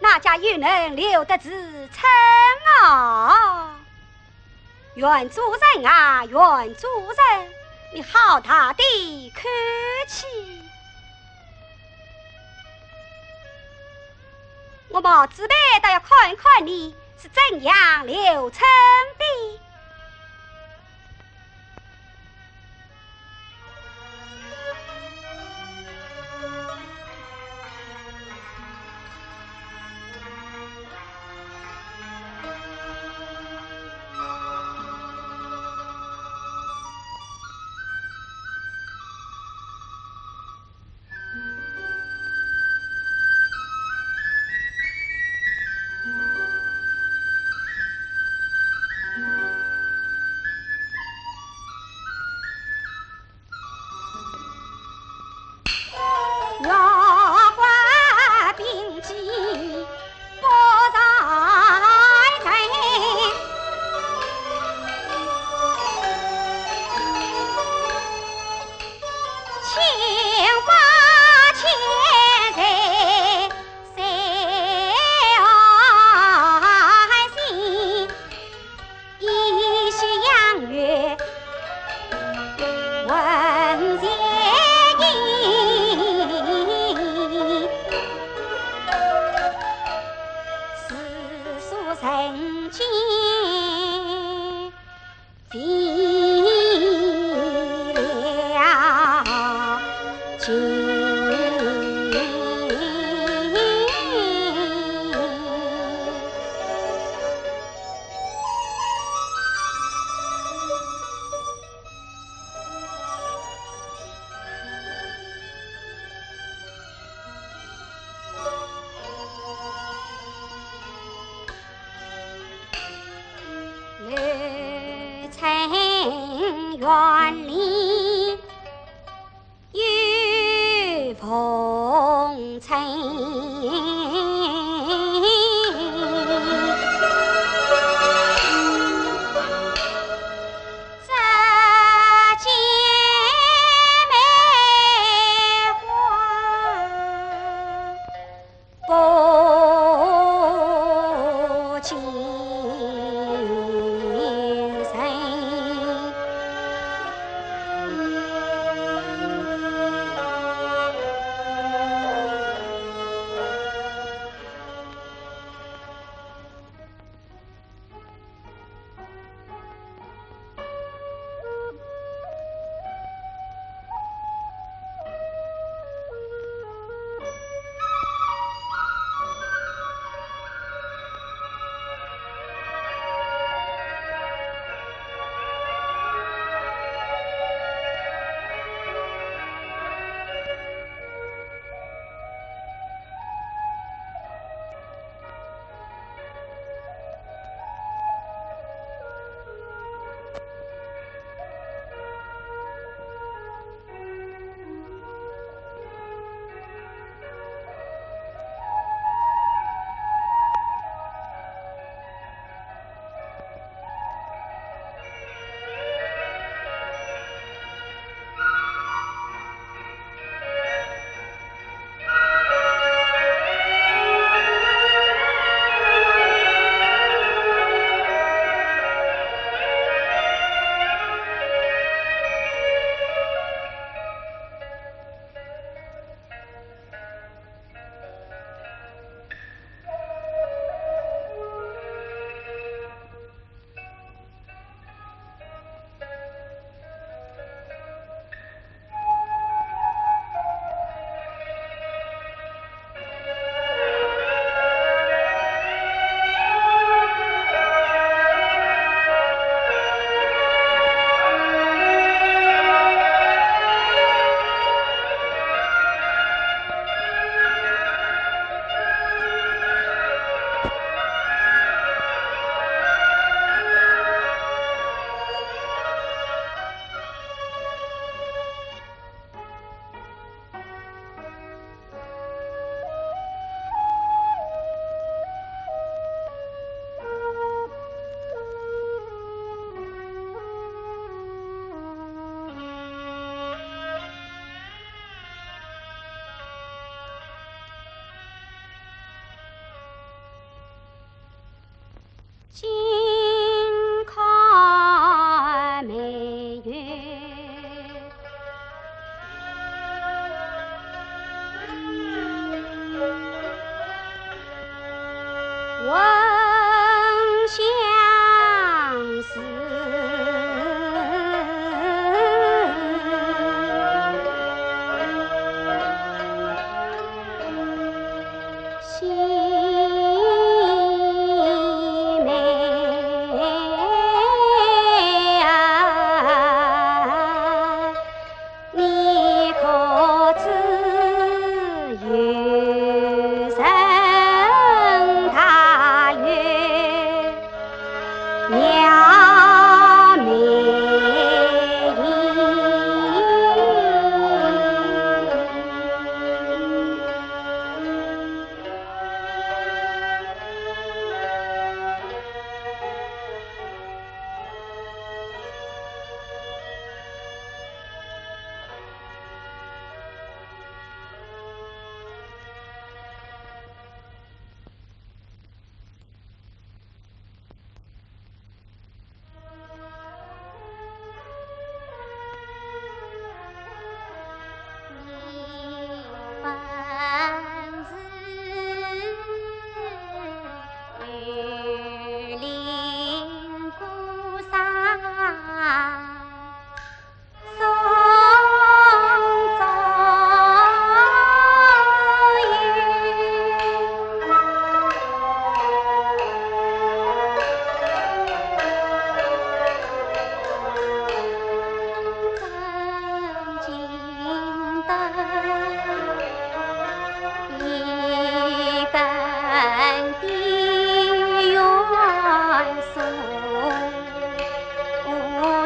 哪家又能留得住春啊！袁主人啊，袁主人，你好大的口气！我毛子辈倒要看看你是怎样留春的。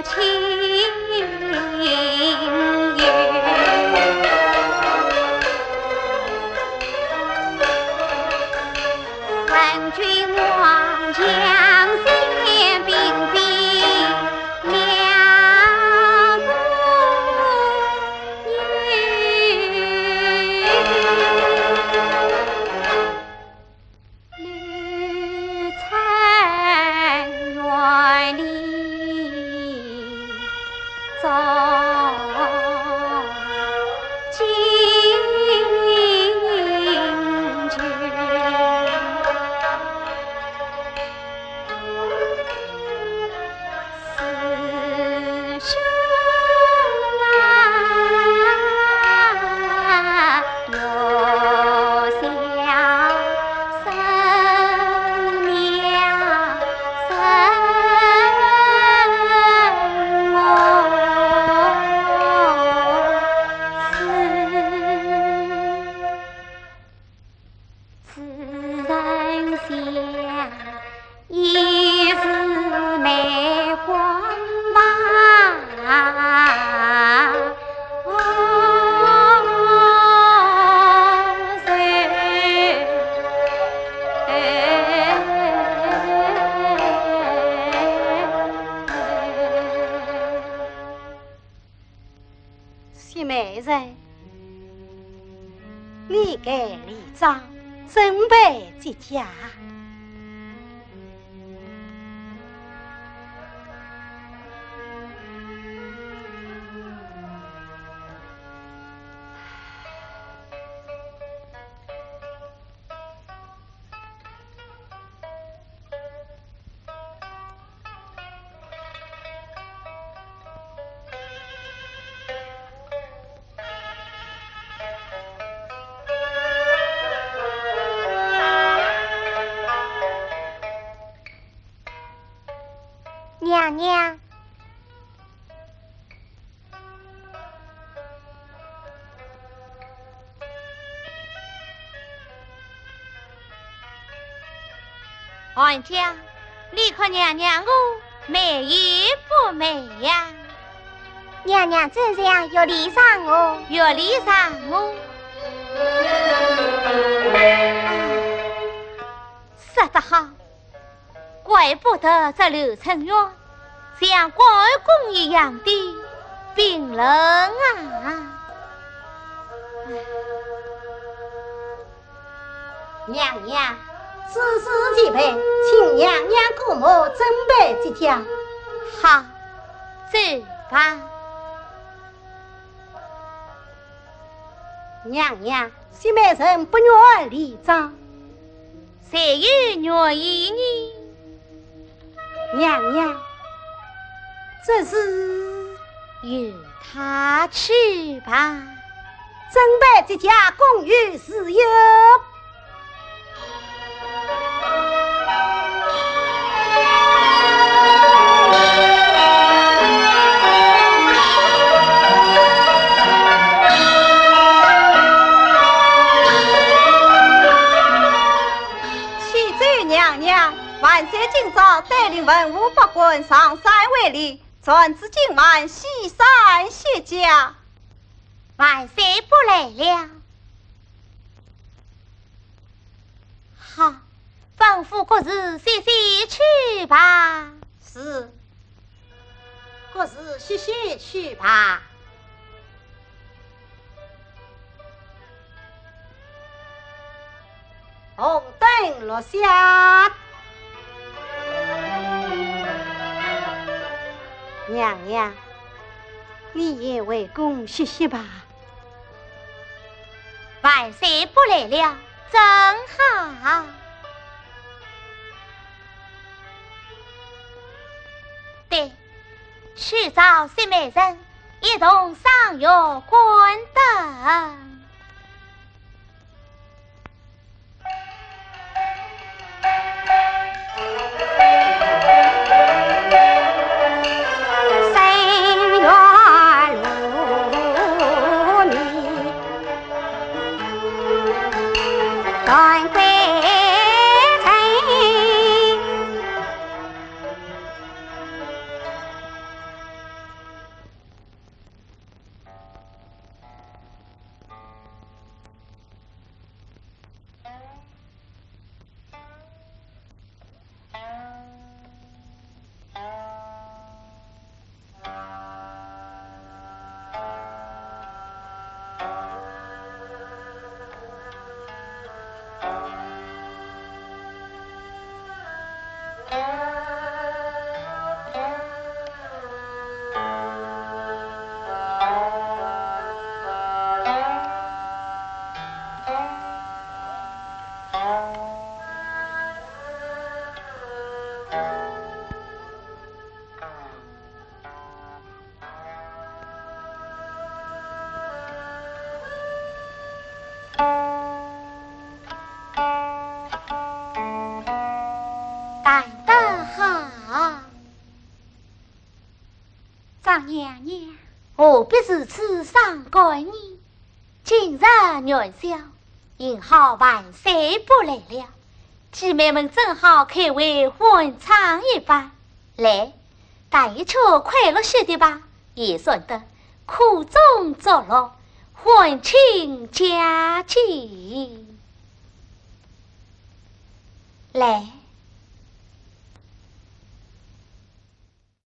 বোঝে さ你给李章准备接驾你看娘娘我美与不美呀？娘娘怎样要礼上我？要礼上我？说得好，怪不得这刘成元。像关公一样的冰冷啊！娘娘，此事既备，请娘娘姑母准备即将。好，走吧。娘娘，西门人不愿离葬，谁又愿意呢？娘娘。这是由他去吧，准备这家公寓自由。启奏娘娘，万岁！今早带领文武百官上山为礼。传旨今晚西山谢家，万岁不来了。好，吩咐各自歇歇去吧。是，各自歇歇去吧。红灯落下。娘娘，你也为公歇歇吧。万岁不来了，正好。对，去找西美人，一同赏月观灯。Going clear. 娘娘何必如此伤感呢？今日元宵，幸好万岁不来了，姐妹们正好开会欢唱一番。来，大一曲快乐些的吧，也算得苦中作乐，欢庆佳节。来。